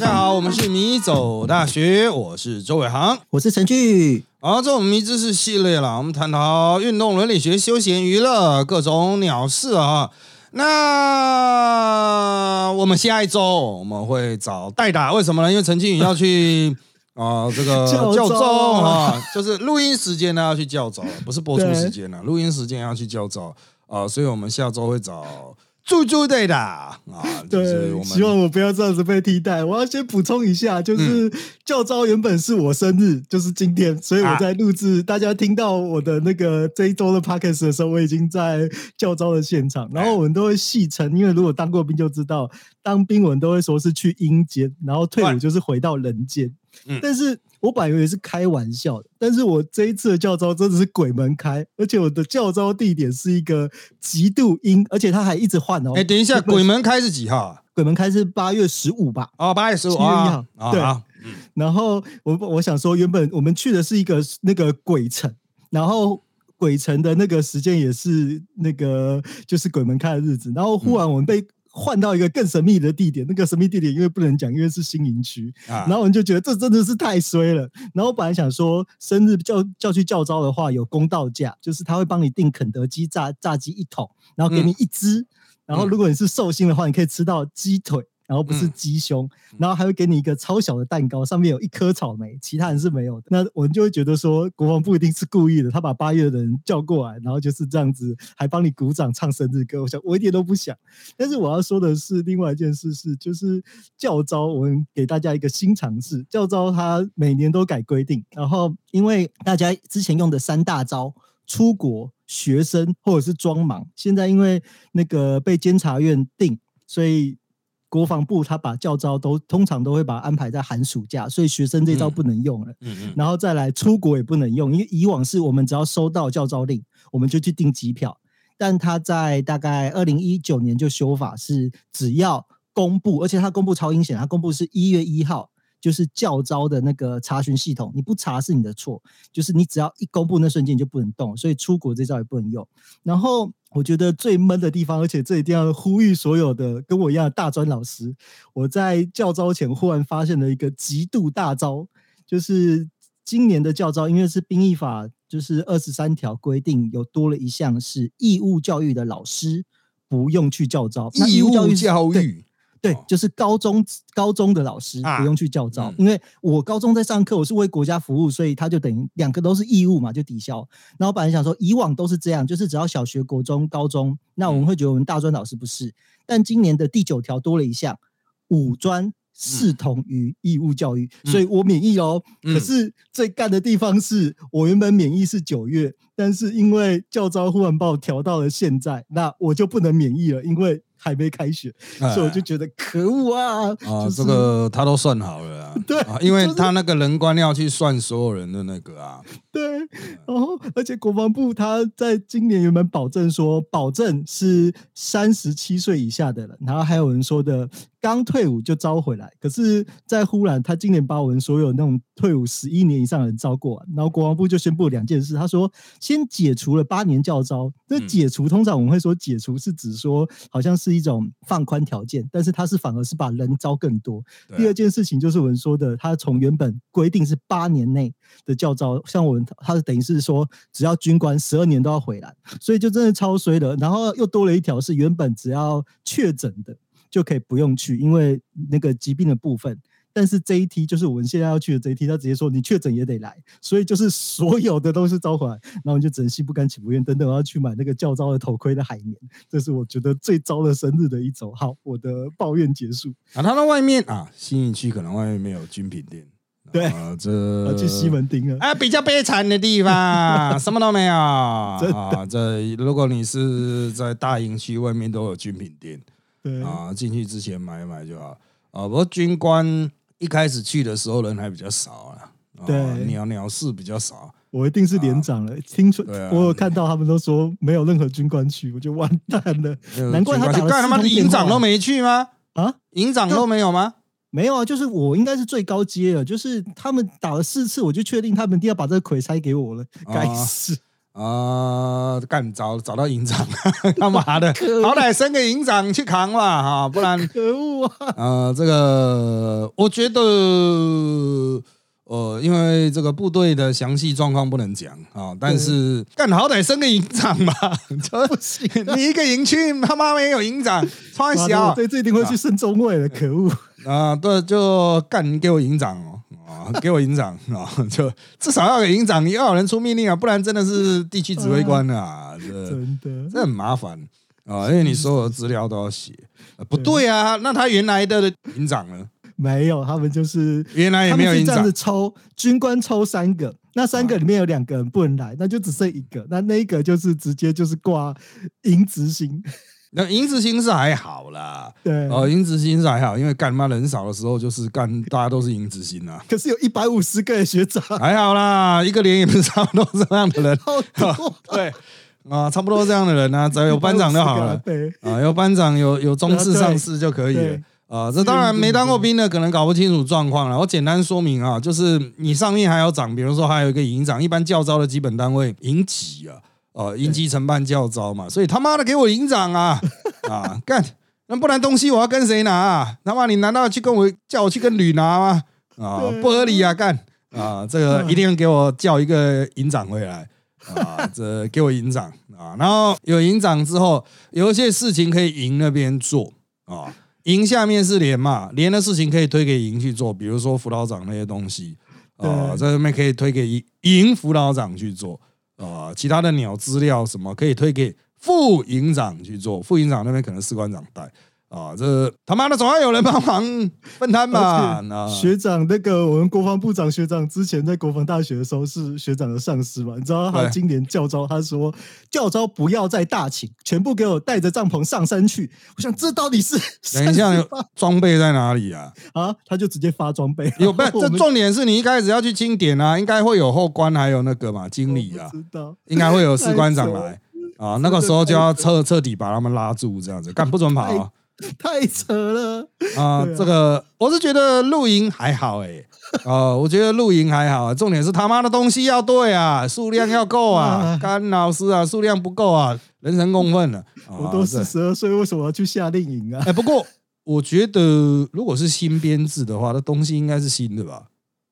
家好，我们是迷走大学，我是周伟航。我是陈俊，好，这我们迷知识系列了，我们探讨运动、伦理学、休闲娱乐各种鸟事啊。那我们下一周我们会找代打，为什么呢？因为陈俊宇要去啊、这个教教招招啊啊，就是录音时间呢要去教招，不是播出对时间了，录音时间要去教招啊，所以我们下周会找猪猪队的啊，就是我对，们希望我不要这样子被替代。我要先补充一下，就是嗯教招原本是我生日，就是今天，所以我在录制。大家听到我的那个这一周的 podcast 的时候，我已经在教招的现场。然后我们都会戏称，因为如果当过兵就知道，当兵我们都会说是去阴间，然后退伍就是回到人间。嗯。但是我本来以为是开玩笑的，但是我这一次的教招真的是鬼门开，而且我的教招地点是一个极度阴，而且他还一直换哦。哎，等一下，鬼门开是几号啊？鬼门开是八月十五吧，哦，八月十五七月1啊号，对然后我我想说，原本我们去的是一个那个鬼城，然后鬼城的那个时间也是那个就是鬼门开的日子，然后忽然我们被换到一个更神秘的地点，那个神秘地点因为不能讲，因为是新营区，啊然后我们就觉得这真的是太衰了。然后我本来想说，生日叫叫去叫招的话有公道价，就是他会帮你订肯德基炸炸鸡一桶，然后给你一只，然后如果你是寿星的话，你可以吃到鸡腿。然后不是嗯鸡胸，然后还会给你一个超小的蛋糕，上面有一颗草莓，其他人是没有的。那我们就会觉得说，国防部一定是故意的，他把八月的人叫过来，然后就是这样子，还帮你鼓掌唱生日歌。我想我一点都不想，但是我要说的是另外一件事是，就是教招，我们给大家一个新尝试。教招它每年都改规定，然后因为大家之前用的三大招。出国、学生或者是装忙，现在因为那个被监察院定，所以国防部他把教招都通常都会把它安排在寒暑假，所以学生这招嗯不能用了。嗯嗯然后再来出国也不能用，因为以往是我们只要收到教招令，我们就去订机票。但他在大概二零一九年就修法，是只要公布，而且他公布超阴险，他公布是一月一号，就是教招的那个查询系统，你不查是你的错，就是你只要一公布那瞬间你就不能动，所以出国这招也不能用。然后我觉得最闷的地方，而且这一定要呼吁所有的跟我一样的大专老师，我在教招前忽然发现了一个极度大招，就是今年的教招，因为是兵役法，就是二十三条规定有多了一项是义务教育的老师不用去教招，义务教育教育？哦，对就是高中高中的老师啊不用去教招，嗯因为我高中在上课，我是为国家服务，所以他就等于两个都是义务嘛，就抵消。然后我本来想说，以往都是这样，就是只要小学、国中、高中，那我们会觉得我们大专老师不是，但今年的第九条多了一项，五专。视同于义务教育，嗯所以我免疫哦。嗯可是最干的地方是我原本免疫是九月，但是因为教招忽然把我调到了现在，那我就不能免疫了，因为还没开学。哎所以我就觉得可恶啊！啊，就是这个他都算好了啊，对啊因为他那个人官要去算所有人的那个啊，对，然后而且国防部他在今年原本保证说，保证是三十七岁以下的人，然后还有人说的刚退伍就招回来，可是在忽然他今年把我们所有那种退伍十一年以上的人招过来，然后国防部就宣布两件事，他说先解除了八年教招，这嗯。解除通常我们会说解除是指说好像是一种放宽条件，但是他是反而是把人招更多，第二件事情就是我们说的，他从原本规定是八年内的教招，像我们他是等于是说，只要军官十二年都要回来，所以就真的超衰的。然后又多了一条是原本只要确诊的就可以不用去，因为那个疾病的部分。但是这一梯就是我们现在要去的这一梯，他直接说你确诊也得来，所以就是所有的都是招回来，然后你就只能心不甘情不愿，等等我要去买那个较招的头盔的海绵，这是我觉得最糟的生日的一周。好，我的抱怨结束。啊，他那外面啊，新营区可能外面没有军品店，对啊，这要去西门町了。啊，比较悲惨的地方，什么都没有 啊。这如果你是在大营区，外面都有军品店对啊，进去之前买一买就好啊。不过军官一开始去的时候人还比较少啊，啊对鸟鸟事比较少。我一定是连长了。听说啊我有看到他们都说没有任何军官去，我就完蛋了呃难怪他打了军官去干他妈的营长都没去吗？啊！营长都没有吗？没有啊，就是我应该是最高阶了，就是他们打了四次，我就确定他们一定要把这个魁拆给我了，啊该死！啊，干找找到营长，干嘛的，好歹升个营长去扛嘛哈，不然可恶啊！呃，这个我觉得，呃，因为这个部队的详细状况不能讲啊，但是干好歹升个营长嘛，就不行啊，你一个营区他妈没有营长，穿小。这这一定会去升中尉的，可恶！啊，对，就干给我营长哦，啊，给我营长啊，就至少要给营长，要有人出命令啊，不然真的是地区指挥官啊，这真的，这很麻烦啊，因为你所有的资料都要写，呃不对啊，那他原来的营长呢？没有，他们就是原来也没有营长。这样子，抽，军官抽三个，那三个里面有两个人不能来，那就只剩一个，那那一个就是直接就是挂营执行，那营执行是还好啦，对，哦，营执行是还好，因为干妈人少的时候就是干，大家都是营执行啊，可是有一百五十个学长，还好啦，一个连也不是差不多这样的人，好多，对啊，差不多这样的人啊，只要有班长就好了。啊，有班长有有中士上士就可以了。对。啊，这当然没当过兵的可能搞不清楚状况了。我简单说明啊，就是你上面还有长，比如说还有一个营长，一般教招的基本单位营级啊，哦，营级承办教招嘛，所以他妈的给我营长啊 啊干，那不然东西我要跟谁拿啊？他妈你难道去跟我叫我去跟旅拿吗？啊，不合理啊，干啊，这个一定给我叫一个营长回来。啊，这给我营长啊，然后有营长之后，有一些事情可以营那边做啊，营下面是连嘛，连的事情可以推给营去做，比如说辅导长那些东西啊，对在那边可以推给营营辅导长去做其他的鸟资料什么可以推给副营长去做，副营长那边可能士官长带。啊，这他妈的总要有人帮忙分摊吧？啊，学长那个我们国防部长学长之前在国防大学的时候是学长的上司嘛，你知道他今年教招，他说教招不要再大请，全部给我带着帐篷上山去。我想这到底是 等一下装备在哪里啊？啊，他就直接发装备，有不 这重点是你一开始要去清点啊，应该会有后官，还有那个嘛经理啊。应该会有士官长来。啊，那个时候就要彻彻底把他们拉住，这样子干不准跑啊 太扯了，啊！这个我是觉得露营还好哎、啊，我觉得露营还好，重点是他妈的东西要对啊，数量要够啊 啊，干老师啊，数量不够啊，人神共愤了。啊我都四十二岁，为什么要去夏令营啊？哎，不过我觉得如果是新编制的话，那东西应该是新的吧？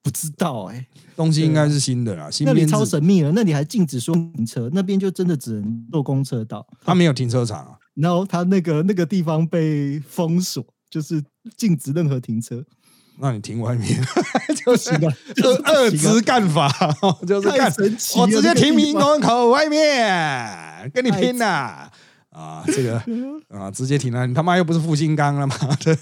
不知道哎、东西应该是新的啦，新那里超神秘了，那里还禁止说停车，那边就真的只能坐公车到。他没有停车场啊。然后他那个那个地方被封锁，就是禁止任何停车，那你停外面，就是行了，就就是是二职干法，就是太干神奇，我直接停民工口外面跟你拼呐！啊，这个啊，直接停了，你他妈又不是复兴刚了嘛？对，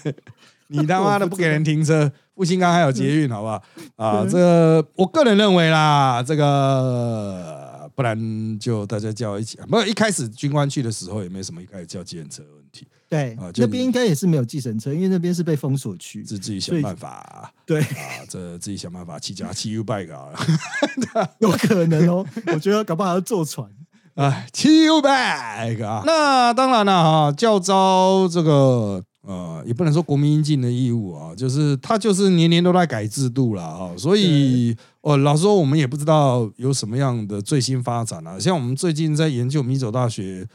你他妈的不给人停车，复兴刚还有捷运，好不好？啊，对这个我个人认为啦，这个不然就大家叫一起，没有一开始军官去的时候也没什么一开始叫计程车的问题，对啊，那边应该也是没有计程车，因为那边是被封锁区。是自己想办法。对，啊，这自己想办法骑脚骑 U bike 好了。有可能哦，我觉得搞不好要坐船。哎，骑 U bike 啊。那当然了哈，教招这个呃，也不能说国民应尽的义务啊，就是他就是年年都在改制度了啊，所以哦，老实说我们也不知道有什么样的最新发展啊。像我们最近在研究米走大学。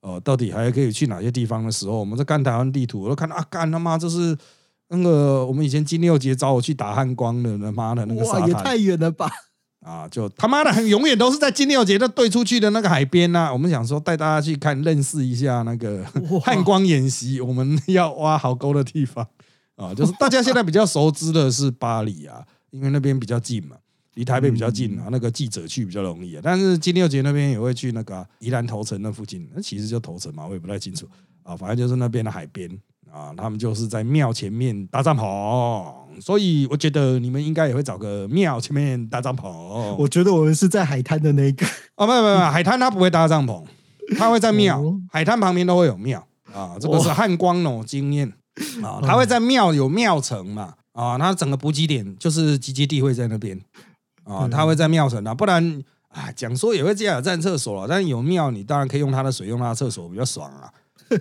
呃，到底还可以去哪些地方的时候，我们在看台湾地图，我都看到啊，干他妈这是那个我们以前金六杰找我去打汉光的，他妈的那个沙哇，也，太远了吧！啊，就他妈的很永远都是在金六节那对出去的那个海边呐、我们想说带大家去看认识一下那个汉光演习，我们要挖壕沟的地方。啊，就是大家现在比较熟知的是巴黎啊，因为那边比较近嘛，离台北比较近啊，那个记者去比较容易啊。但是金六节那边也会去那个啊宜兰头城那附近，那其实就头城嘛，我也不太清楚。啊，反正就是那边的海边啊，他们就是在庙前面搭帐篷，所以我觉得你们应该也会找个庙前面搭帐篷。我觉得我们是在海滩的那个，哦，没有没有，海滩它不会搭帐篷，它会在庙哦，海滩旁边都会有庙。啊，这个是汉光哦经验。啊，它会在庙有庙城嘛。啊，它整个补给点就是集结地会在那边。啊，对它会在庙城啊，不然啊讲说也会这样占厕所了，但是有庙你当然可以用它的水，用它的厕所比较爽啊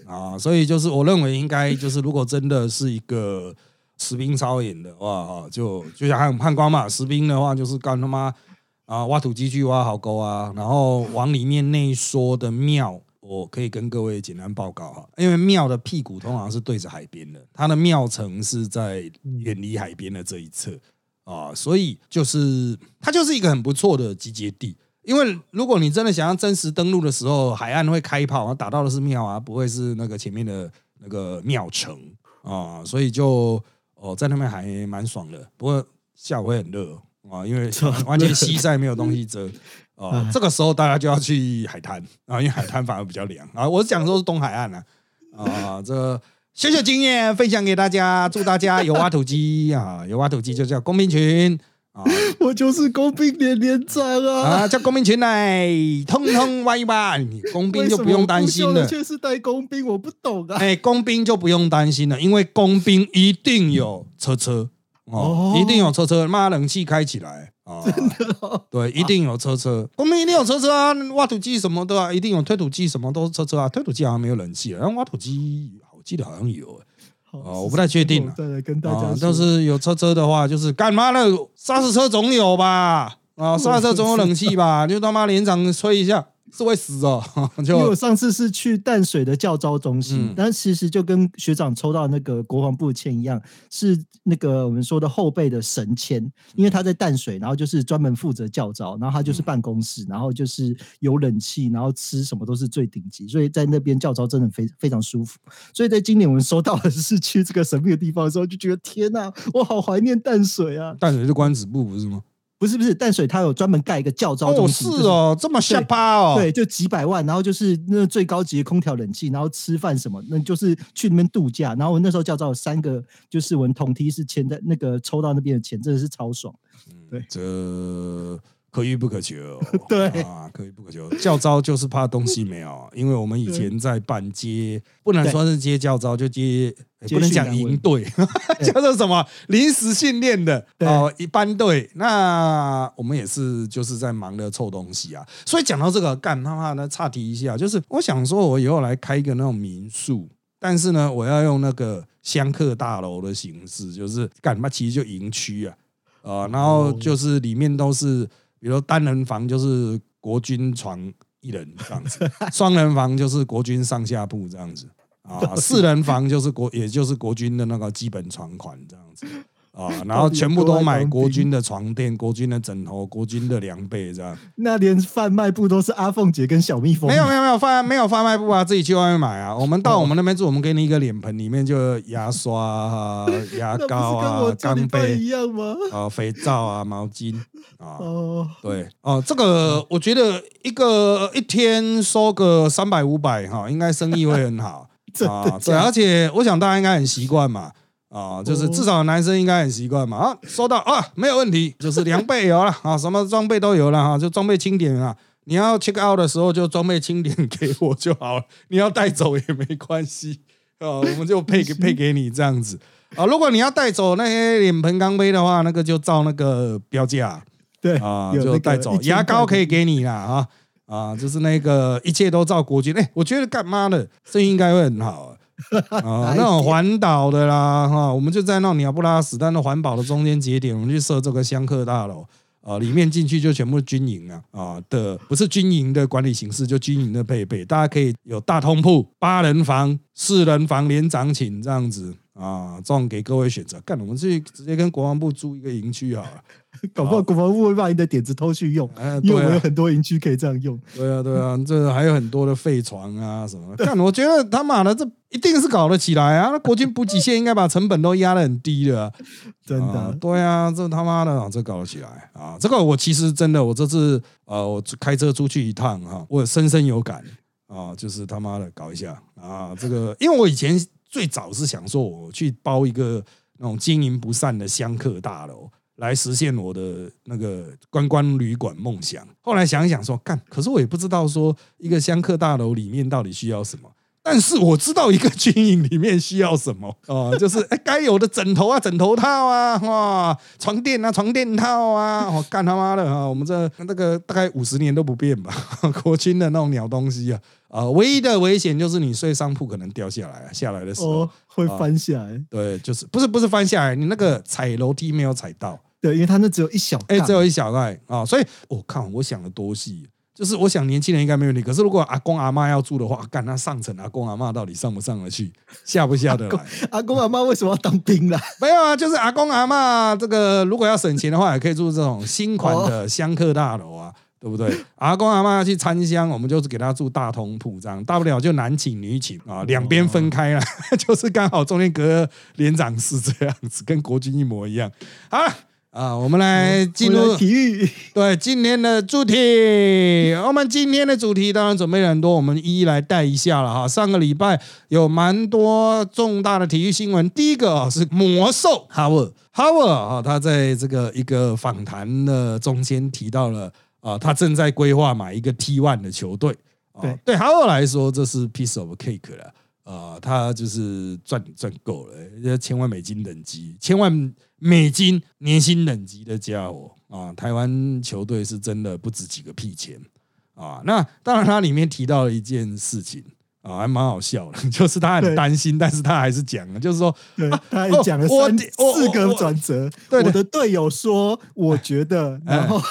啊，所以就是我认为应该就是如果真的是一个实兵操演的话啊，就就像汉汉光嘛，实兵的话就是干他妈。啊，挖土机去挖壕沟啊，然后往里面内缩的庙，我可以跟各位简单报告哈，因为庙的屁股通常是对着海边的，它的庙城是在远离海边的这一侧啊，所以就是它就是一个很不错的集结地。因为如果你真的想要真实登陆的时候，海岸会开炮，打到的是庙啊，不会是那个前面的那个庙城啊，所以就哦在那边还蛮爽的。不过下午会很热啊，因为 完全西晒，没有东西遮啊。这个时候大家就要去海滩啊，因为海滩反而比较凉啊。我是讲说是东海岸啊啊，这小小经验分享给大家，祝大家有挖土机啊，有挖土机就叫公民群。我就是工兵连连长啊！啊，叫工兵群来，通通挖一挖，工兵就不用担心了。却是带工兵，我不懂啊！哎，工兵就不用担心了，因为工兵一定有车车哦，一定有车车，妈冷气开起来啊！真的，对，一定有车车，工兵一定有车车啊！挖土机什么的啊，一定有推土机，什么都是车车啊！推土机好像没有冷气，然后挖土机，我记得好像有。哦，我不太确定。再来跟大家但是有车车的话，就是干嘛呢？刹车车总有吧？啊，刹车总有冷气吧？就他妈连长吹一下。是会死哦！因为我上次是去淡水的教招中心，但其实就跟学长抽到那个国防部签一样，是那个我们说的后备的神签，因为他在淡水，然后就是专门负责教招，然后他就是办公室，然后就是有冷气，然后吃什么都是最顶级，所以在那边教招真的非非常舒服。所以在今年我们收到的是去这个神秘的地方的时候，就觉得天哪，我好怀念淡水啊！淡水是官子部不是吗？不是不是，淡水它有专门盖一个教招中心，是哦，这么下趴哦，对，就几百万，然后就是那最高级的空调冷气，然后吃饭什么，那就是去那边度假。然后我那时候教招有三个，就是我们同梯是签在那个抽到那边的钱，真的是超爽。对，这。可遇不可求，对啊，可遇不可求。教招就是怕东西没有，因为我们以前在办接，不能说是接教招，就接，不能讲营队，叫做什么临时训练的哦，一般队。那我们也是就是在忙着凑东西啊。所以讲到这个，干他妈的岔题一下，就是我想说，我以后来开一个那种民宿，但是呢，我要用那个香客大楼的形式，就是干嘛？其实就营区啊，啊，然后就是里面都是。比如单人房就是国军床一人这样子，双人房就是国军上下铺这样子啊，四人房就是国 也就是国军的那个基本床款这样子。啊，然后全部都买国军的床垫、国军的枕头、国军的凉被，这样。那连贩卖部都是阿凤姐跟小蜜蜂。没有没有没有贩没有贩卖部啊，自己去外面买啊。我们到我们那边住，我们给你一个脸盆，里面就牙刷啊、牙膏啊、钢杯一样吗？啊，肥皂啊、毛巾啊。哦，对哦，这个我觉得一个一天收个三百五百哈，应该生意会很好啊。对，而且我想大家应该很习惯嘛。啊，就是至少男生应该很习惯嘛。啊，收到啊，没有问题，就是两倍有了啊，什么装备都有了哈，就装备清点啊。你要 check out 的时候就装备清点给我就好了，你要带走也没关系啊，我们就配给 配给你这样子啊。如果你要带走那些脸盆钢杯的话，那个就照那个标价，对啊，就带走。牙膏可以给你啦啊啊，就是那个一切都照国军。哎，我觉得干妈的生意应该会很好。啊，那种环岛的啦，哈，我们就在那种鸟不拉屎，但那环保的中间节点，我们去设这个香客大楼，啊，里面进去就全部军营啊，啊的，不是军营的管理形式，就军营的配备，大家可以有大通铺、八人房、四人房连长寝这样子。啊，这种给各位选择，干，我们去直接跟国防部租一个营区好了，搞不好国防部会把你的点子偷去用，因为我有很多营区可以这样用。对啊，对啊，这还有很多的废床啊什么的。干，我觉得他妈的这一定是搞得起来啊！那国军补给线应该把成本都压得很低的，真的。对啊，这他妈的这搞得起来啊！这个我其实真的，我这次呃，我开车出去一趟哈，我深深有感啊，就是他妈的搞一下啊！这个，因为我以前。最早是想说，我去包一个那种经营不善的香客大楼，来实现我的那个观光旅馆梦想。后来想一想说，干，可是我也不知道说一个香客大楼里面到底需要什么。但是我知道一个军营里面需要什么 哦，就是哎该有的枕头啊、枕头套啊、哇床垫啊、床垫套啊，我干他妈的啊！我们这那个大概五十年都不变吧，国军的那种鸟东西啊啊！唯一的危险就是你睡上铺可能掉下来，下来的时候会翻下来。对，就是不是不是翻下来，你那个踩楼梯没有踩到对，因为他那只有一小哎，杠只有一小袋啊，所以我看我想的多细，就是我想年轻人应该没问题，可是如果阿公阿妈要住的话，干那上层阿公阿妈到底上不上得去，下不下得来？阿公阿妈为什么要当兵啦？没有啊，就是阿公阿妈这个如果要省钱的话，也可以住这种新款的香客大楼啊。对不对？阿公阿妈要去参香，我们就是给他住大通铺，这样大不了就男寝女寝啊，两边分开了，就是刚好中间隔连长室这样子，跟国军一模一样。好了啊，我们来进入体育，对今天的主题，我们今天的主题当然准备了很多，我们一一来带一下了哈。上个礼拜有蛮多重大的体育新闻，第一个啊是魔兽哈沃哈沃啊，他在这个一个访谈的中间提到了啊，他正在规划买一个 T one 的球队。啊对对哈沃来说，这是 piece of cake 了。啊，他就是赚赚够了，这千万美金等级，千万美金年薪等级的家伙啊！台湾球队是真的不值几个屁钱啊！那当然，他里面提到了一件事情啊，还蛮好笑的，就是他很对担心，但是他还是讲了，就是说，对，他还哦讲了我三我四个我转折。对对我的队友说，我觉得，哎然后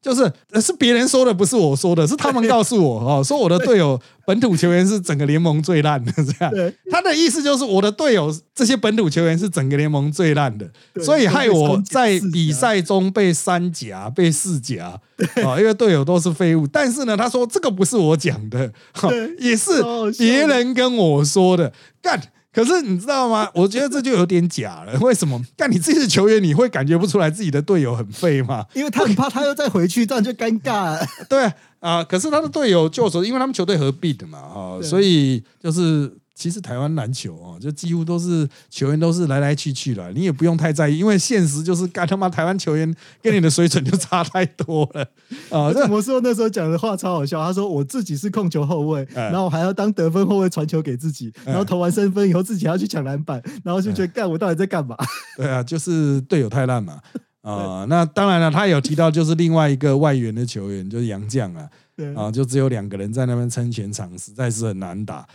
就是呃是别人说的，不是我说的，是他们告诉我哦，说我的队友本土球员是整个联盟最烂的，这样。他的意思就是我的队友这些本土球员是整个联盟最烂的，所以害我在比赛中被三甲、被四甲啊，因为队友都是废物。但是呢，他说这个不是我讲的，也是别人跟我说的。干，可是你知道吗？我觉得这就有点假了。为什么？但你自己是球员，你会感觉不出来自己的队友很废吗？因为他很怕他又再回去，这样就尴尬了。对啊，啊可是他的队友就说，因为他们球队合并的嘛，哈，对所以就是其实台湾篮球哦，就几乎都是球员都是来来去去了，你也不用太在意，因为现实就是干他妈台湾球员跟你的水准就差太多了。啊，这而且魔兽那时候讲的话超好笑，他说我自己是控球后卫，哎。然后我还要当得分后卫传球给自己，然后投完三分以后自己还要去抢篮板，然后就觉得干我到底在干嘛？对啊，就是队友太烂嘛。啊、那当然了，他有提到就是另外一个外援的球员，就是杨绛啊，对。啊，就只有两个人在那边撑全场，实在是很难打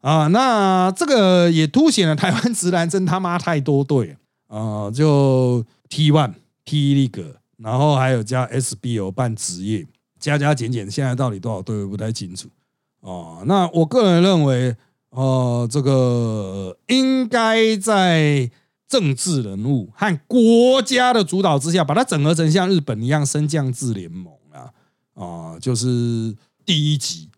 啊。那这个也凸显了台湾直男真他妈太多队 啊，就 T One、T League，然后还有加 SBO 办职业，加加减减，现在到底多少队不太清楚哦。那我个人认为，哦，这个应该在政治人物和国家的主导之下，把它整合成像日本一样升降制联盟啊，啊，就是第一级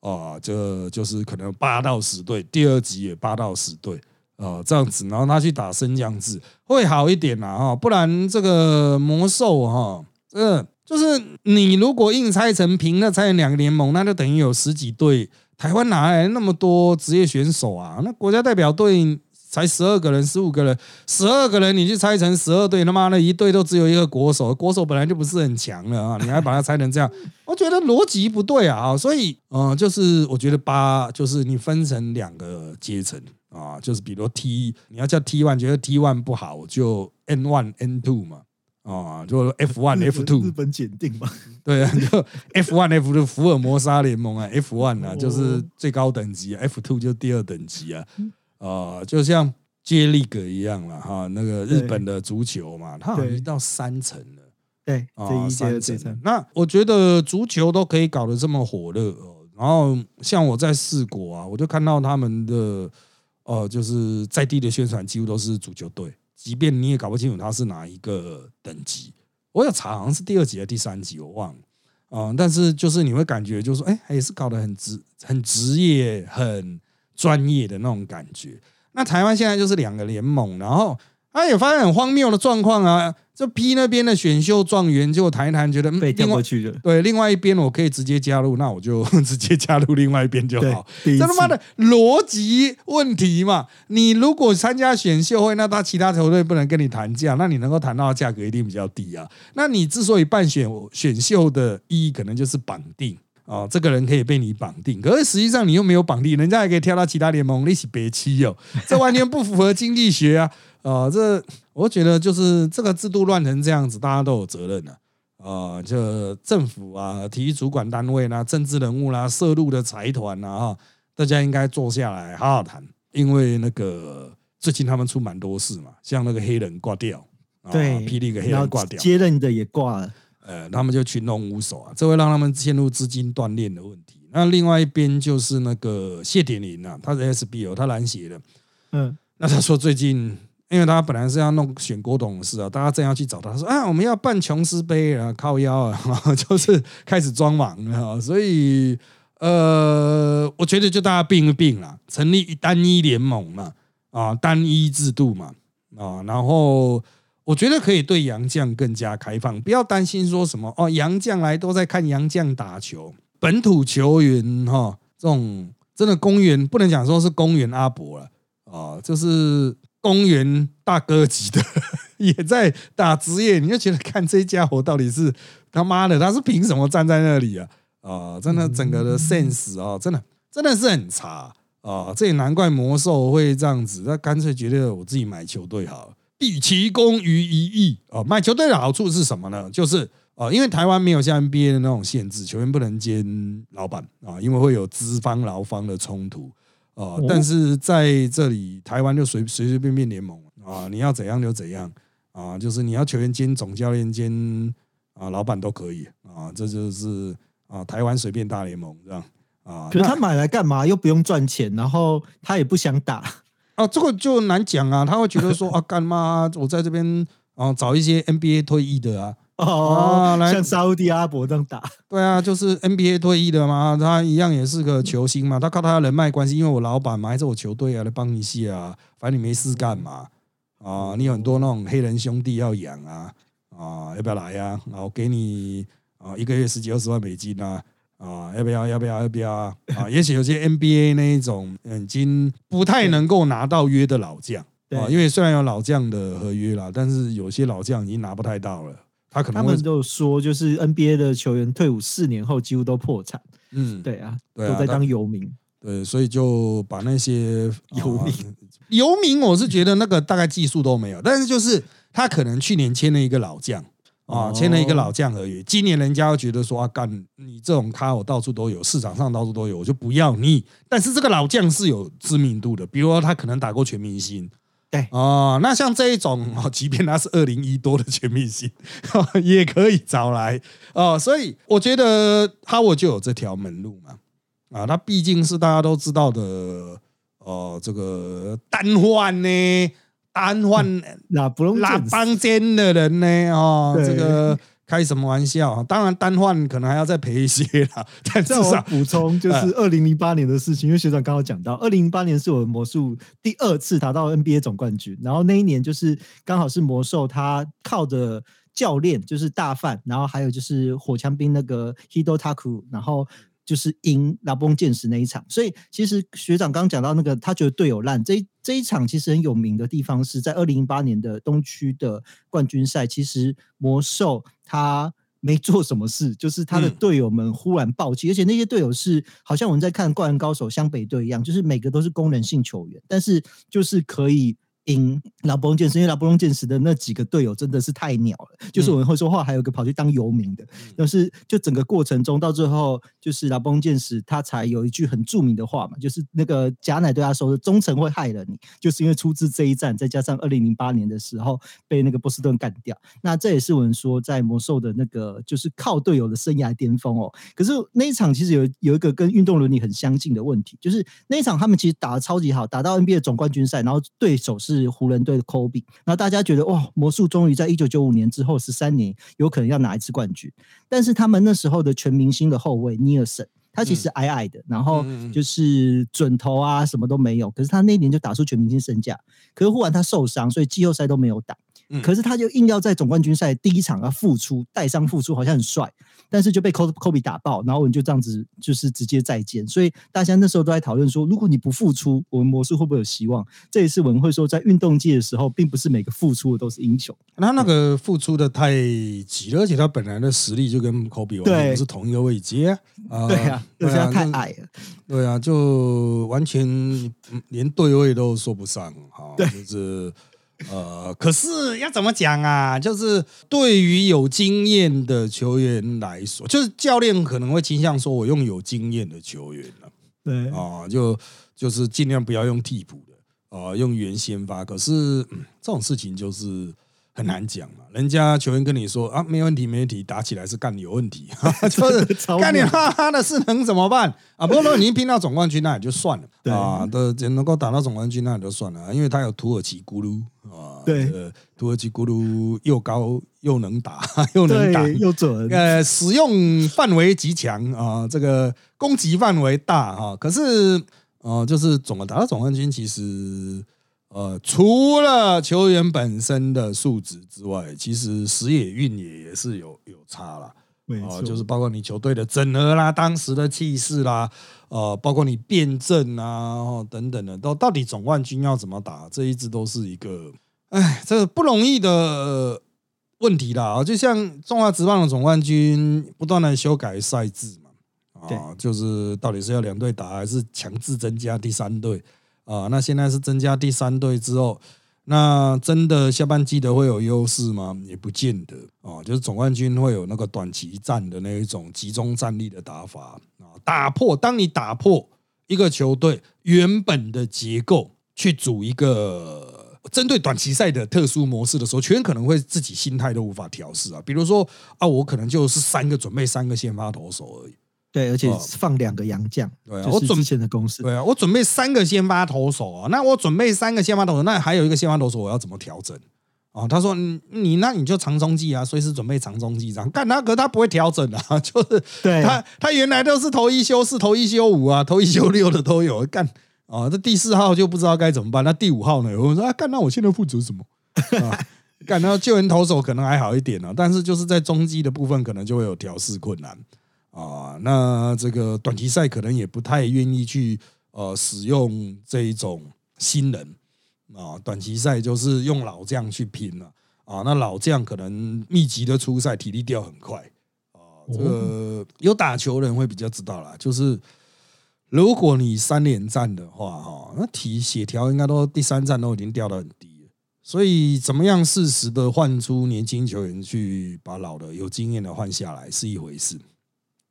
啊，这就是可能八到十队，第二集也八到十队。啊，这样子，然后他去打升降制会好一点啦哈，不然这个魔兽哈，嗯就是你如果硬拆成平的拆成两个联盟，那就等于有十几队。台湾哪来那么多职业选手啊？那国家代表队才十二个人、十五个人，十二个人你去拆成十二队，他妈的一队都只有一个国手，国手本来就不是很强了啊，你还把它拆成这样，我觉得逻辑不对啊！所以，嗯、就是我觉得八就是你分成两个阶层啊，就是比如 T，你要叫 T one，觉得 T one 不好，就 N one、N two 嘛。啊，就 F one、F two，日本检定嘛，对啊，就 F one、F 的福尔摩沙联盟啊，F one 啊哦就是最高等级啊，F two 就第二等级啊，啊，就像 J League 一样了哈，那个日本的足球嘛，它好像到三层了。对，这啊，三层。那我觉得足球都可以搞得这么火热哦。然后像我在四国啊，我就看到他们的呃，就是在地的宣传几乎都是足球队，即便你也搞不清楚他是哪一个等级。我有查，好像是第二级还是第三级，我忘了。啊、但是就是你会感觉就是说，哎、也是搞得很职、很职业、很专业的那种感觉。那台湾现在就是两个联盟，然后他也发现很荒谬的状况啊，就 P 那边的选秀状元，结果谈一谈觉得嗯被调另外过去的，对另外一边我可以直接加入，那我就直接加入另外一边就好。这他妈的逻辑问题嘛！你如果参加选秀会，那他其他球队不能跟你谈价，那你能够谈到的价格一定比较低啊。那你之所以办选选秀的意义，可能就是绑定啊、这个人可以被你绑定，可是实际上你又没有绑定，人家还可以跳到其他联盟，你起别期哦，这完全不符合经济学啊！啊、这我觉得就是这个制度乱成这样子，大家都有责任的、啊。就政府啊、体育主管单位啦、政治人物啦、涉入的财团啊，哈，大家应该坐下来好好谈，因为那个最近他们出蛮多事嘛，像那个黑人挂掉啊对，霹雳个黑人挂掉，接任的也挂了，呃，他们就群龙无首啊，这会让他们陷入资金断裂的问题。那另外一边就是那个谢点林啊，他是 SBO，他蓝协的，嗯，那他说最近，因为他本来是要弄选郭董事啊，大家正要去找他，他说啊，我们要办琼斯杯啊，靠腰啊，就是开始装忙啊，所以呃，我觉得就大家并一并啦，成立单一联盟嘛，啊，单一制度嘛，啊，然后我觉得可以对洋将更加开放，不要担心说什么哦，洋将来都在看洋将打球，本土球员哈、这种真的公园不能讲说是公园阿伯了啊，就是公园大哥级的也在打职业，你就觉得看这家伙到底是他妈的他是凭什么站在那里啊？啊，真的整个的 sense 啊，真的真的是很差啊！这也难怪魔兽会这样子，那干脆觉得我自己买球队好了，毕其功于一役啊！买球队的好处是什么呢？就是呃，因为台湾没有像 NBA 的那种限制，球员不能兼老板啊，因为会有资方劳方的冲突啊。但是在这里，台湾就随随随便便联盟啊，你要怎样就怎样啊，就是你要球员兼总教练兼啊老板都可以啊，这就是啊台湾随便大联盟这样啊。可是他买来干嘛？又不用赚钱，然后他也不想打，啊，这个就难讲啊，他会觉得说 啊，干嘛我在这边啊找一些 NBA 退役的啊，哦，来像沙烏地阿伯这样打，对啊，就是 NBA 退役的嘛，他一样也是个球星嘛，他靠他的人脉关系，因为我老板嘛，还是我球队啊，来帮一下啊，反正你没事干嘛。啊，你有很多那种黑人兄弟要养啊啊，要不要来呀、然后给你啊一个月十几二十万美金啊。啊，要不要？要不要？要不要啊？啊，也许有些 NBA 那一种已经不太能够拿到约的老将对啊，因为虽然有老将的合约啦，但是有些老将已经拿不太到了，他可能他们都说，就是 NBA 的球员退伍四年后几乎都破产，嗯，对啊，对啊都在当游民。对，所以就把那些游民啊 游民，我是觉得那个大概技术都没有，但是就是他可能去年签了一个老将啊，哦签了一个老将合约，今年人家会觉得说啊，干你这种咖我到处都有，市场上到处都有，我就不要你。但是这个老将是有知名度的，比如说他可能打过全明星。对哦，那像这一种哦，即便他是二零一多的全明星，也可以找来哦。所以我觉得哈沃就有这条门路嘛。啊，他毕竟是大家都知道的，哦，这个单换呢，单换 那不用拉帮间的人呢，哦，这个开什么玩笑？啊？当然单换可能还要再赔一些啦，但至这我少补充，就是二零零八年的事情，因为学长刚刚讲到，二零零八年是我们魔术第二次达到 NBA 总冠军，然后那一年就是刚好是魔兽他靠着教练就是大范，然后还有就是火枪兵那个 Hido Taku，然后就是赢拉崩剑士那一场，所以其实学长刚刚讲到那个他觉得队友烂，这一这一场其实很有名的地方是在二零零八年的东区的冠军赛，其实魔兽他。没做什么事，就是他的嗯队友们忽然暴起，而且那些队友是好像我们在看《灌篮高手》湘北队一样，就是每个都是功能性球员，但是就是可以赢拉布隆剑士，因为拉布隆剑士的那几个队友真的是太鸟了，就是我们会说话，还有一个跑去当游民的，但是就整个过程中到最后，就是拉布隆剑士他才有一句很著名的话嘛，就是那个贾乃对他说的“忠诚会害了你”，就是因为出自这一战，再加上二零零八年的时候被那个波士顿干掉，那这也是我们说在魔兽的那个就是靠队友的生涯巅峰哦。可是那一场其实有有一个跟运动伦理很相近的问题，就是那一场他们其实打的超级好，打到 NBA 总冠军赛，然后对手是湖人队的 Kobe，然后大家觉得哇，魔术终于在一九九五年之后十三年有可能要拿一次冠军，但是他们那时候的全明星的后卫尼尔森。他其实矮矮的，然后就是准头啊，什么都没有。可是他那一年就打出全明星身价，可是忽然他受伤，所以季后赛都没有打。嗯可是他就硬要在总冠军赛第一场啊复出，带伤复出，好像很帅，但是就被 Kobe 打爆，然后我们就这样子就是直接再见。所以大家那时候都在讨论说，如果你不复出，我们魔术会不会有希望？这也是我们会说，在运动界的时候，并不是每个复出的都是英雄。那那个付出的太急了，而且他本来的实力就跟 Kobe 完全不是同一个位阶啊。对啊，就是他太矮了。对啊，就完全嗯连对位都说不上哈，对就是呃，可是要怎么讲啊？就是对于有经验的球员来说，就是教练可能会倾向说，我用有经验的球员了对，啊，就就是尽量不要用替补的啊，用原先发。可是、嗯这种事情就是很难讲嘛。人家球员跟你说啊，没问题，没问题，打起来是干你有问题，就是干你哈哈的事能怎么办？啊？不过如果你拼到总冠军，那也就算了。啊，的能够打到总冠军那也就算了，因为他有土耳其咕噜啊，对，土耳其咕噜又高又能打，又能打。又准，呃，使用范围极强啊，这个攻击范围大啊，可是呃，就是总的打到总冠军，其实。呃，除了球员本身的素质之外，其实时也运也也是有有差了。啊，就是包括你球队的整合啦，当时的气势啦，呃，包括你辩证啊，等等的，到到底总冠军要怎么打，这一直都是一个，哎，这个不容易的问题啦。啊，就像中华职棒的总冠军不断的修改赛制嘛，啊，就是到底是要两队打，还是强制增加第三队？啊，那现在是增加第三队之后，那真的下半季的会有优势吗？也不见得啊。就是总冠军会有那个短期战的那一种集中战力的打法啊，打破当你打破一个球队原本的结构，去组一个针对短期赛的特殊模式的时候，球员可能会自己心态都无法调试啊。比如说啊，我可能就是三个准备三个先发投手而已。对，而且放两个洋将，对啊，我准备的公式，对啊，我准备三个先发投手啊，那我准备三个先发投手，那还有一个先发投手，我要怎么调整啊？他说，你那你就长中计啊，随时准备长中计这样干他，可他不会调整啊，就是对他他原来都是投一休四，投一休五啊，投一休六的都有干啊，这第四号就不知道该怎么办，那第五号呢？我说啊，干那我现在负责什么？啊，干到救援投手可能还好一点呢，但是就是在中继的部分可能就会有调试困难。啊，那这个短期赛可能也不太愿意去呃使用这一种新人啊，短期赛就是用老将去拼了啊。那老将可能密集的出赛，体力掉很快啊。这个有打球的人会比较知道啦，就是如果你三连战的话，哈，那体血条应该都第三站都已经掉到很低了。所以怎么样适时的换出年轻球员去把老的有经验的换下来是一回事。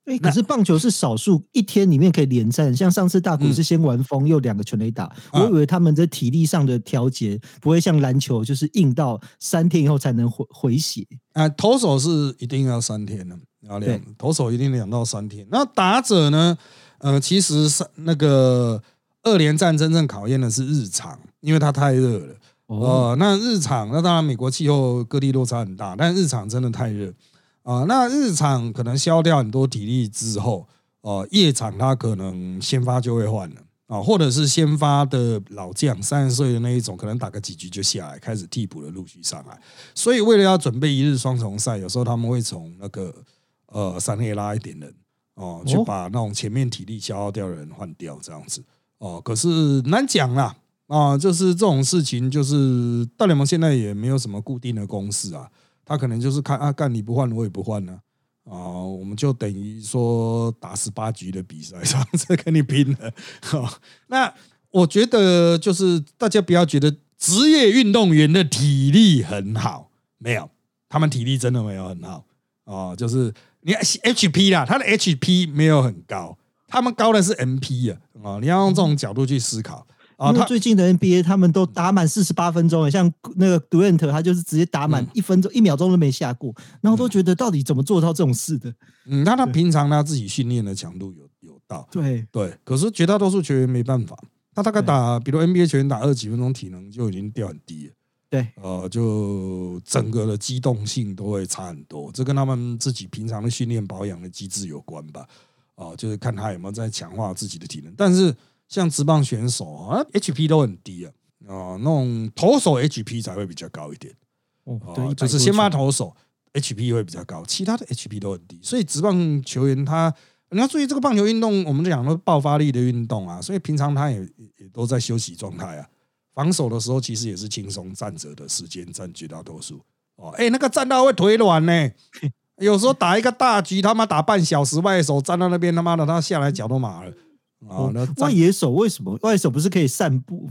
哎，可是棒球是少数一天里面可以连战，像上次大谷是先玩风又两个全垒打，我以为他们的体力上的调节不会像篮球，就是硬到三天以后才能回回血。啊，投手是一定要三天的，啊，两投手一定两到三天。那打者呢？呃，其实是那个二连战真正考验的是日常，因为它太热了。哦，那日常那当然美国气候各地落差很大，但日常真的太热。啊，那日场可能消掉很多体力之后，哦，夜场他可能先发就会换了啊，或者是先发的老将三十岁的那一种，可能打个几局就下来，开始替补的陆续上来。所以为了要准备一日双重赛，有时候他们会从那个呃三 A 拉一点人哦，去把那种前面体力消耗掉的人换掉，这样子哦。可是难讲啦啊，就是这种事情，就是大联盟现在也没有什么固定的公式啊。他可能就是看啊，干你不换，我也不换呢啊，我们就等于说打十八局的比赛，这样子跟你拼了。那我觉得就是大家不要觉得职业运动员的体力很好，没有，他们体力真的没有很好啊。就是你 HP 啦，他的 HP 没有很高，他们高的是 MP 啊啊，你要用这种角度去思考。因为最近的 NBA 他们都打满四十八分钟，像那个 Durant 他就是直接打满一分钟一秒钟都没下过，然后都觉得到底怎么做到这种事的？嗯，那他平常他自己训练的强度有有到，对。对，可是绝大多数球员没办法，他大概打，比如 NBA 球员打二几分钟，体能就已经掉很低了，对，呃，就整个的机动性都会差很多，这跟他们自己平常的训练保养的机制有关吧？啊，就是看他有没有在强化自己的体能，但是。像职棒选手啊，HP 都很低啊，啊，那种投手 HP 才会比较高一点，哦，对，就是先发投手 HP 会比较高，其他的 HP 都很低，所以职棒球员他你要注意这个棒球运动，我们讲的爆发力的运动啊，所以平常他也也都在休息状态啊，防守的时候其实也是轻松站着的时间占绝大多数哦，哎，那个站到会腿软呢，有时候打一个大局，他妈打半小时外手站到那边，他妈的他下来脚都麻了。啊，那外野手为什么外野手不是可以散步？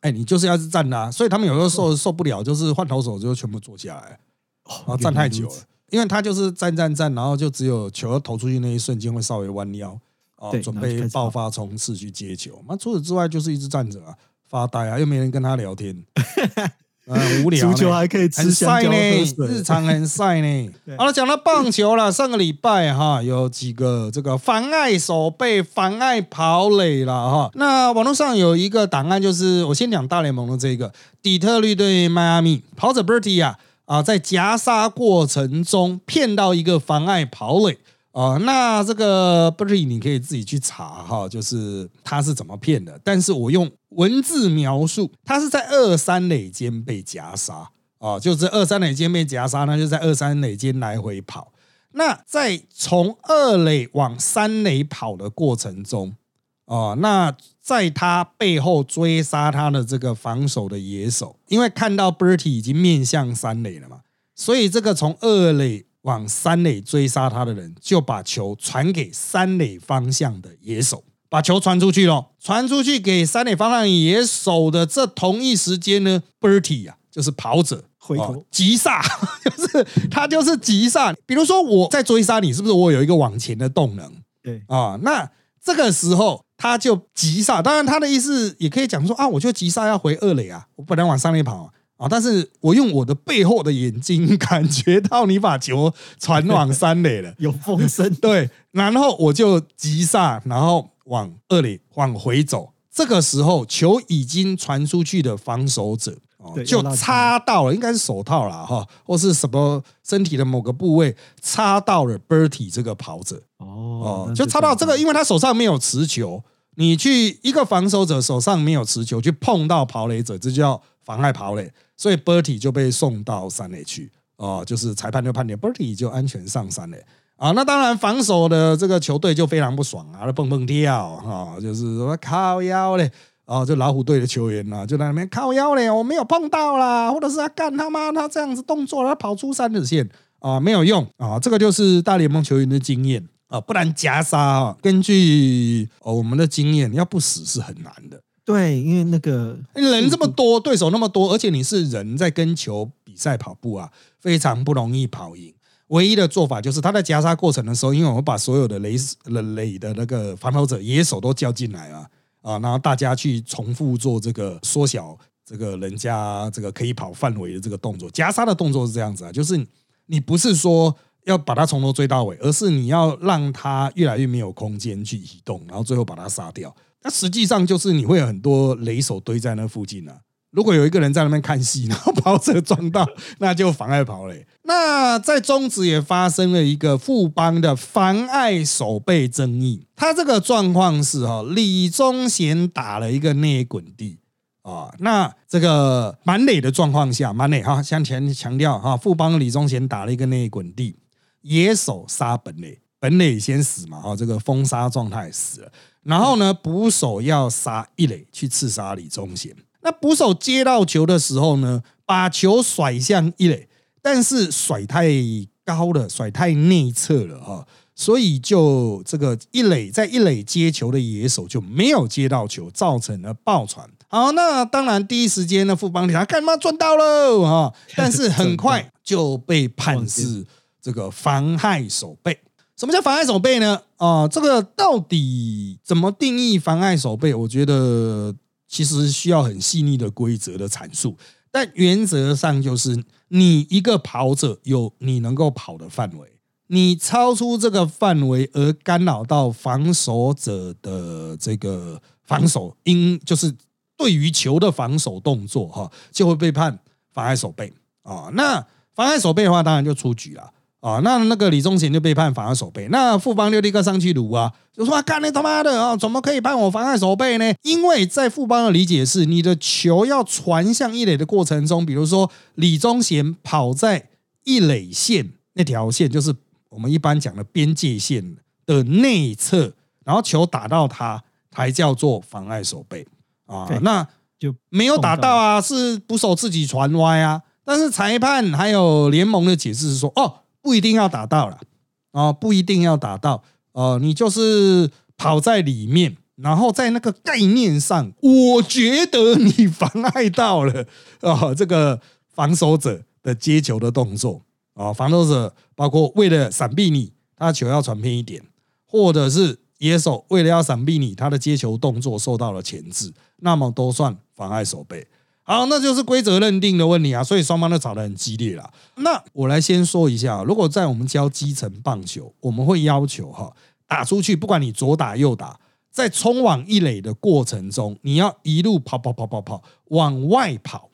哎，你就是要是站啊，所以他们有时候受受不了，就是换投手就全部坐下来，然后站太久了，因为他就是站站站，然后就只有球投出去那一瞬间会稍微弯腰哦，准备爆发冲刺去接球。那除此之外就是一直站着啊，发呆啊，又没人跟他聊天。很无聊。足球还可以吃很香蕉、晒呢，日。常很晒呢。好了，讲到棒球了，上个礼拜哈有几个这个妨碍手背、妨碍跑垒了哈。那网络上有一个档案，就是我先讲大联盟的这个底特律对迈阿密跑者 Bertie 啊啊，在夹杀过程中骗到一个妨碍跑垒。啊、那这个 Bertie 你可以自己去查哈，就是他是怎么骗的。但是我用文字描述，他是在二三垒间被夹杀。哦，就是二三垒间被夹杀那，就在二三垒间来回跑。那在从二垒往三垒跑的过程中，哦，那在他背后追杀他的这个防守的野手，因为看到 Bertie 已经面向三垒了嘛，所以这个从二垒往三垒追杀他的人，就把球传给三垒方向的野手，把球传出去了，传出去给三垒方向野手的这同一时间呢，Bertie 啊，就是跑者。回头哦急刹，就是他就是急刹。比如说我在追杀你，是不是我有一个往前的动能对，啊？那这个时候他就急刹，当然他的意思也可以讲说啊，我就急刹要回二垒啊，我本来往三垒跑啊。啊！但是我用我的背后的眼睛感觉到你把球传往三垒了，有风声，对，然后我就急刹，然后往二垒往回走。这个时候，球已经传出去的防守者哦就插到了，应该是手套啦哈，或是什么身体的某个部位插到了 Bertie 这个跑者哦哦，就插到这个，因为他手上没有持球，你去一个防守者手上没有持球去碰到跑垒者，这叫妨碍跑垒，所以 Bertie 就被送到三垒去哦，就是裁判就判定 Bertie 就安全上三垒。啊，那当然，防守的这个球队就非常不爽啊，他蹦蹦跳哈、就是说靠腰嘞，哦，就老虎队的球员呐、就在那边靠腰嘞，我没有碰到啦，或者是他干他妈他这样子动作，他跑出三子线啊，没有用啊，这个就是大联盟球员的经验啊，不然夹杀啊，根据哦我们的经验，要不死是很难的。对，因为那个人这么多，对手那么多，而且你是人在跟球比赛跑步啊，非常不容易跑赢。唯一的做法就是他在夹杀过程的时候，因为我们把所有的垒垒的那个防守者野手都叫进来啊啊，然后大家去重复做这个缩小这个人家这个可以跑范围的这个动作。夹杀的动作是这样子啊，就是你不是说要把他从头追到尾，而是你要让他越来越没有空间去移动，然后最后把他杀掉。那实际上就是你会有很多雷手堆在那附近啊。如果有一个人在那边看戏，然后跑车撞到，那就妨碍跑垒。那在中职也发生了一个富邦的妨碍守备争议。他这个状况是哈，李宗贤打了一个内滚地啊。那这个满垒的状况下，满垒哈，向前强调哈，富邦李宗贤打了一个内滚地，野手杀本垒，本垒先死嘛哈，这个封杀状态死了。然后呢，捕手要杀一垒去刺杀李宗贤。那捕手接到球的时候呢，把球甩向一垒，但是甩太高了，甩太内侧了哈，所以就这个一垒在一垒接球的野手就没有接到球，造成了爆传。好，那当然第一时间呢，富邦他干嘛赚到了哈，但是很快 就被判是这个妨害守备。什么叫妨碍守备呢？啊、这个到底怎么定义妨碍守备？我觉得其实需要很细腻的规则的阐述。但原则上就是，你一个跑者有你能够跑的范围，你超出这个范围而干扰到防守者的这个防守，应就是对于球的防守动作哈，就会被判妨碍守备啊。那妨碍守备的话，当然就出局了。啊，那那个李宗贤就被判妨碍守备，那富邦就立刻上去撸啊，就说干你他妈的啊，怎么可以判我妨碍守备呢？因为在富邦的理解是，你的球要传向一垒的过程中，比如说李宗贤跑在一垒线那条线，就是我们一般讲的边界线的内侧，然后球打到他，才叫做妨碍守备啊。那就没有打到啊，是捕手自己传歪啊。但是裁判还有联盟的解释是说，哦，不一定要打到了，啊，不一定要打到，呃，你就是跑在里面，然后在那个概念上，我觉得你妨碍到了啊、这个防守者的接球的动作啊、防守者包括为了闪避你，他球要传偏一点，或者是野手为了要闪避你，他的接球动作受到了钳制，那么都算妨碍守备。好，那就是规则认定的问题啊，所以双方都吵得很激烈了。那我来先说一下，如果在我们教基层棒球，我们会要求哈，打出去，不管你左打右打，在冲往一垒的过程中，你要一路跑跑跑跑跑往外跑，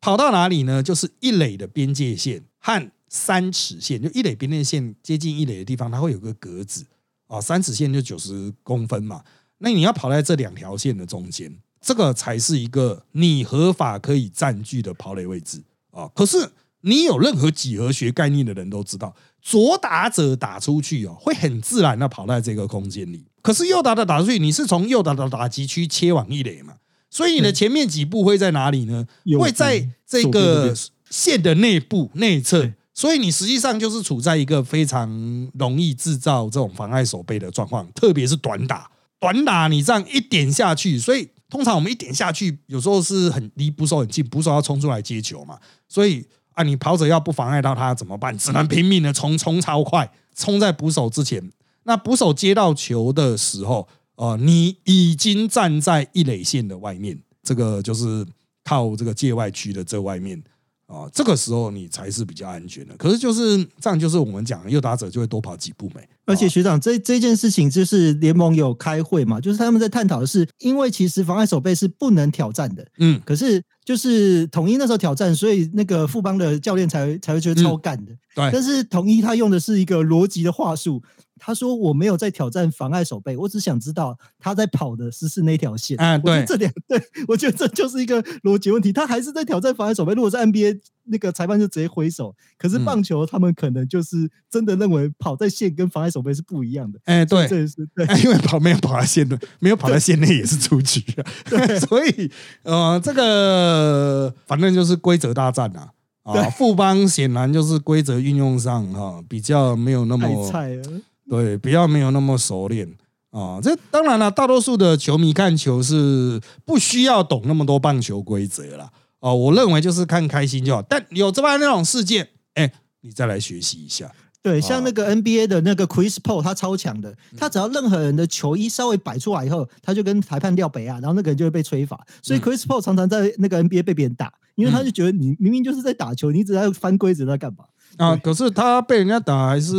跑到哪里呢？就是一垒的边界线和三尺线，就一垒边界线接近一垒的地方，它会有个格子啊，三尺线就九十公分嘛。那你要跑在这两条线的中间。这个才是一个你合法可以占据的跑垒位置啊！可是你有任何几何学概念的人都知道，左打者打出去哦，会很自然的跑在这个空间里。可是右打的打出去，你是从右打的打击区切往一垒嘛？所以你的前面几步会在哪里呢？会在这个线的内部内侧。所以你实际上就是处在一个非常容易制造这种妨碍手背的状况，特别是短打，短打你这样一点下去，所以。通常我们一点下去，有时候是很离捕手很近，捕手要冲出来接球嘛，所以啊，你跑者要不妨碍到他怎么办？只能拼命的冲，冲超快，冲在捕手之前。那捕手接到球的时候，呃，你已经站在一垒线的外面，这个就是靠这个界外区的这外面。啊，这个时候你才是比较安全的。可是就是这样，就是我们讲右打者就会多跑几步没。而且学长，这这件事情就是联盟有开会嘛，就是他们在探讨的是，因为其实妨碍手背是不能挑战的。嗯，可是就是统一那时候挑战，所以那个富邦的教练才才会觉得超干的。对，但是统一他用的是一个逻辑的话术。他说：“我没有在挑战妨碍守备，我只想知道他在跑的是是那条线。”嗯，对，这点对我觉得这就是一个逻辑问题。他还是在挑战妨碍守备。如果在 NBA，那个裁判就直接挥手。可是棒球，他们可能就是真的认为跑在线跟妨碍守备是不一样的。哎，对，这是对，因为跑没有跑在线内，没有跑在线内也是出局啊。对，所以呃，这个反正就是规则大战啊。啊，富邦显然就是规则运用上哈比较没有那么菜了。对，比较没有那么熟练啊。这当然了，大多数的球迷看球是不需要懂那么多棒球规则了哦。我认为就是看开心就好。但有这般那种事件，哎，你再来学习一下。对，像那个 NBA 的那个 Chris Paul，他超强的。他只要任何人的球衣稍微摆出来以后，他就跟裁判掉北啊，然后那个人就会被吹罚。所以 Chris Paul 常常在那个 NBA 被别人打，因为他就觉得你明明就是在打球，你一直在翻规则在干嘛？啊！可是他被人家打，还是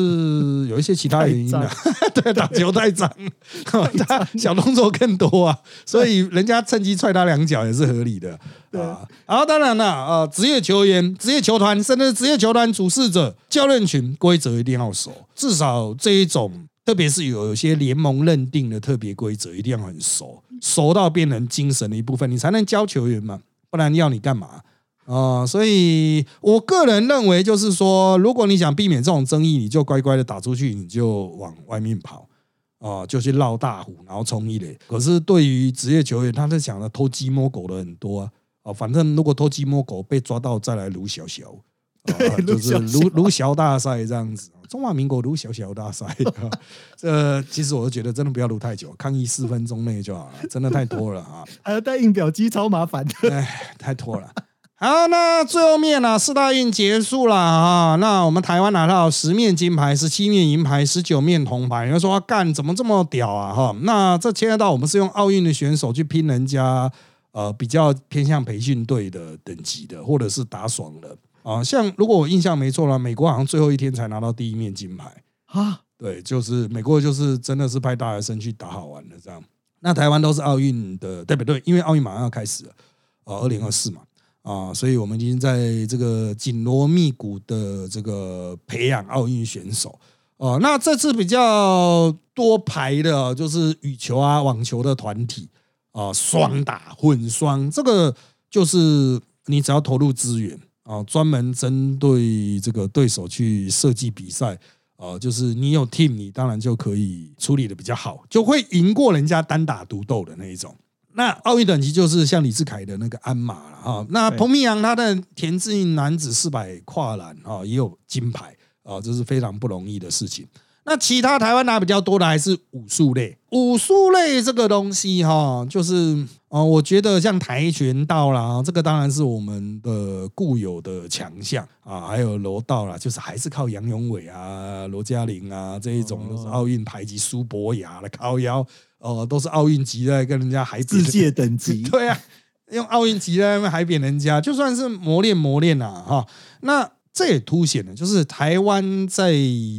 有一些其他原因的。对，打球太脏，他小动作更多啊，所以人家趁机踹他两脚也是合理的。啊，然后当然了啊，职业球员、职业球团，甚至职业球团主事者、教练群规则一定要熟，至少这一种，特别是有有些联盟认定的特别规则，一定要很熟，熟到变成精神的一部分，你才能教球员嘛，不然要你干嘛？啊，所以我个人认为，就是说，如果你想避免这种争议，你就乖乖的打出去，你就往外面跑，啊，就去绕大虎，然后冲一垒。可是对于职业球员，他是想的偷鸡摸狗的很多啊，啊，反正如果偷鸡摸狗被抓到，再来撸小小，就是撸撸小大赛这样子。中华民国撸小小大赛，这其实我都觉得真的不要撸太久，抗议四分钟内就好了，真的太拖了啊！还要带印表机，超麻烦的，哎，太拖了。好，那最后面呢？四大运结束了啊！那我们台湾拿到十面金牌、十七面银牌、十九面铜牌。有人说干怎么这么屌啊？哈，那这牵涉到我们是用奥运的选手去拼人家，呃，比较偏向培训队的等级的，或者是打爽的啊。像如果我印象没错了，美国好像最后一天才拿到第一面金牌啊。对，就是美国就是真的是派大学生去打好玩的这样。那台湾都是奥运的代表队，因为奥运马上要开始了，呃，二零二四嘛。啊，所以我们已经在这个紧锣密鼓的这个培养奥运选手哦。那这次比较多排的就是羽球啊、网球的团体啊，双打混双，这个就是你只要投入资源啊，专门针对这个对手去设计比赛啊，就是你有 team，你当然就可以处理的比较好，就会赢过人家单打独斗的那一种。那奥运等级就是像李志凯的那个鞍马了哈，那彭明阳他的田径男子四百跨栏啊也有金牌啊，这是非常不容易的事情。那其他台湾拿比较多的还是武术类，武术类这个东西哈，就是啊，我觉得像跆拳道啦，这个当然是我们的固有的强项啊，还有柔道啦，就是还是靠杨永伟啊、罗嘉玲啊这一种就是奥运排级，苏博雅的靠腰。哦，都是奥运级的，跟人家还世界等级。对啊，用奥运级在那边海扁人家，就算是磨练磨练啊，哈，那这也凸显了，就是台湾在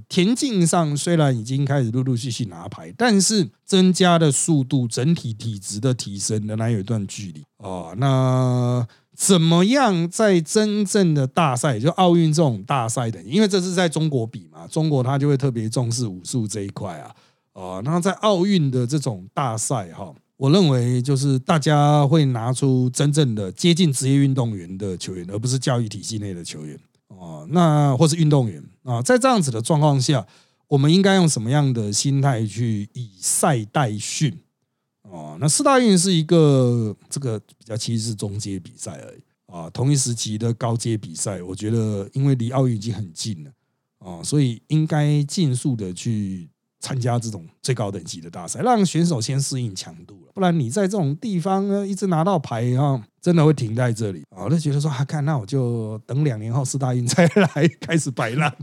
田径上虽然已经开始陆陆续续拿牌，但是增加的速度、整体体质的提升仍然有一段距离哦。那怎么样在真正的大赛，就奥运这种大赛的，因为这是在中国比嘛，中国他就会特别重视武术这一块啊，啊，那在奥运的这种大赛哈。我认为就是大家会拿出真正的接近职业运动员的球员，而不是教育体系内的球员哦。那或是运动员啊，在这样子的状况下，我们应该用什么样的心态去以赛代训哦？那四大运是一个这个比较其实是中阶比赛而已啊。同一时期的高阶比赛，我觉得因为离奥运已经很近了啊，所以应该尽速的去。参加这种最高等级的大赛，让选手先适应强度了，不然你在这种地方呢，一直拿到牌啊，真的会停在这里啊。就觉得说，啊，看那我就等两年后四大运再来 开始摆烂，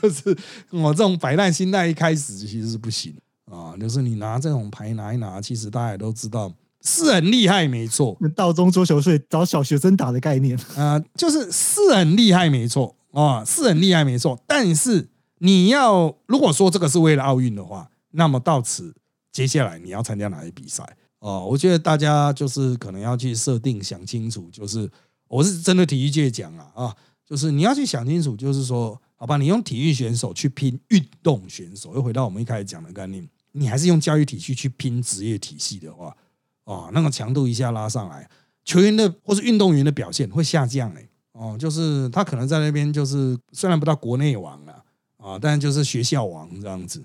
就是我这种摆烂心态一开始其实是不行啊。就是你拿这种牌拿一拿，其实大家都知道是很厉害，没错。道中桌球是找小学生打的概念啊，就是是很厉害，没错啊，是很厉害，没错，但是。你要如果说这个是为了奥运的话，那么到此接下来你要参加哪些比赛哦？我觉得大家就是可能要去设定想清楚，就是我是真的体育界讲啊啊，就是你要去想清楚，就是说，好吧，你用体育选手去拼运动选手，又回到我们一开始讲的概念，你还是用教育体系去拼职业体系的话，哦，那个强度一下拉上来，球员的或是运动员的表现会下降哎，哦，就是他可能在那边就是虽然不到国内网了。啊，但就是学校王这样子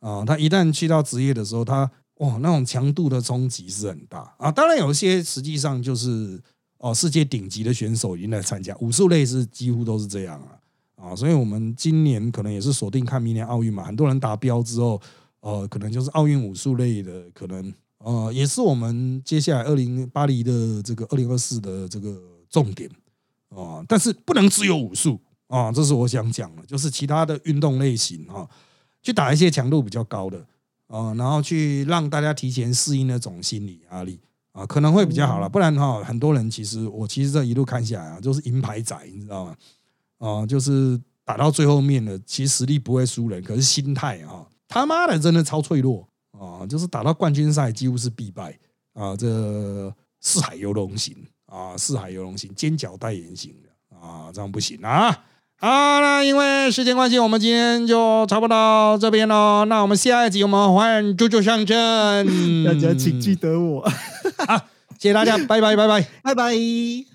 啊，他一旦去到职业的时候，他哇，那种强度的冲击是很大啊。当然，有一些实际上就是哦，世界顶级的选手已经来参加武术类是几乎都是这样啊啊，所以我们今年可能也是锁定看明年奥运嘛，很多人达标之后，呃，可能就是奥运武术类的，可能呃，也是我们接下来二零巴黎的这个二零二四的这个重点啊，但是不能只有武术。啊，这是我想讲的，就是其他的运动类型哈，去打一些强度比较高的啊，然后去让大家提前适应那种心理压力啊，可能会比较好了。不然哈，很多人其实我其实这一路看下来啊，就是银牌仔，你知道吗？啊，就是打到最后面了，其实实力不会输人，可是心态啊，他妈的真的超脆弱啊，就是打到冠军赛几乎是必败啊，这四海游龙型啊，四海游龙型，尖角代言型的啊，这样不行啊。好，那因为时间关系，我们今天就差不多到这边喽。那我们下一集我们欢迎猪猪上阵，大家请记得我。好，谢谢大家，拜拜，拜拜，拜拜。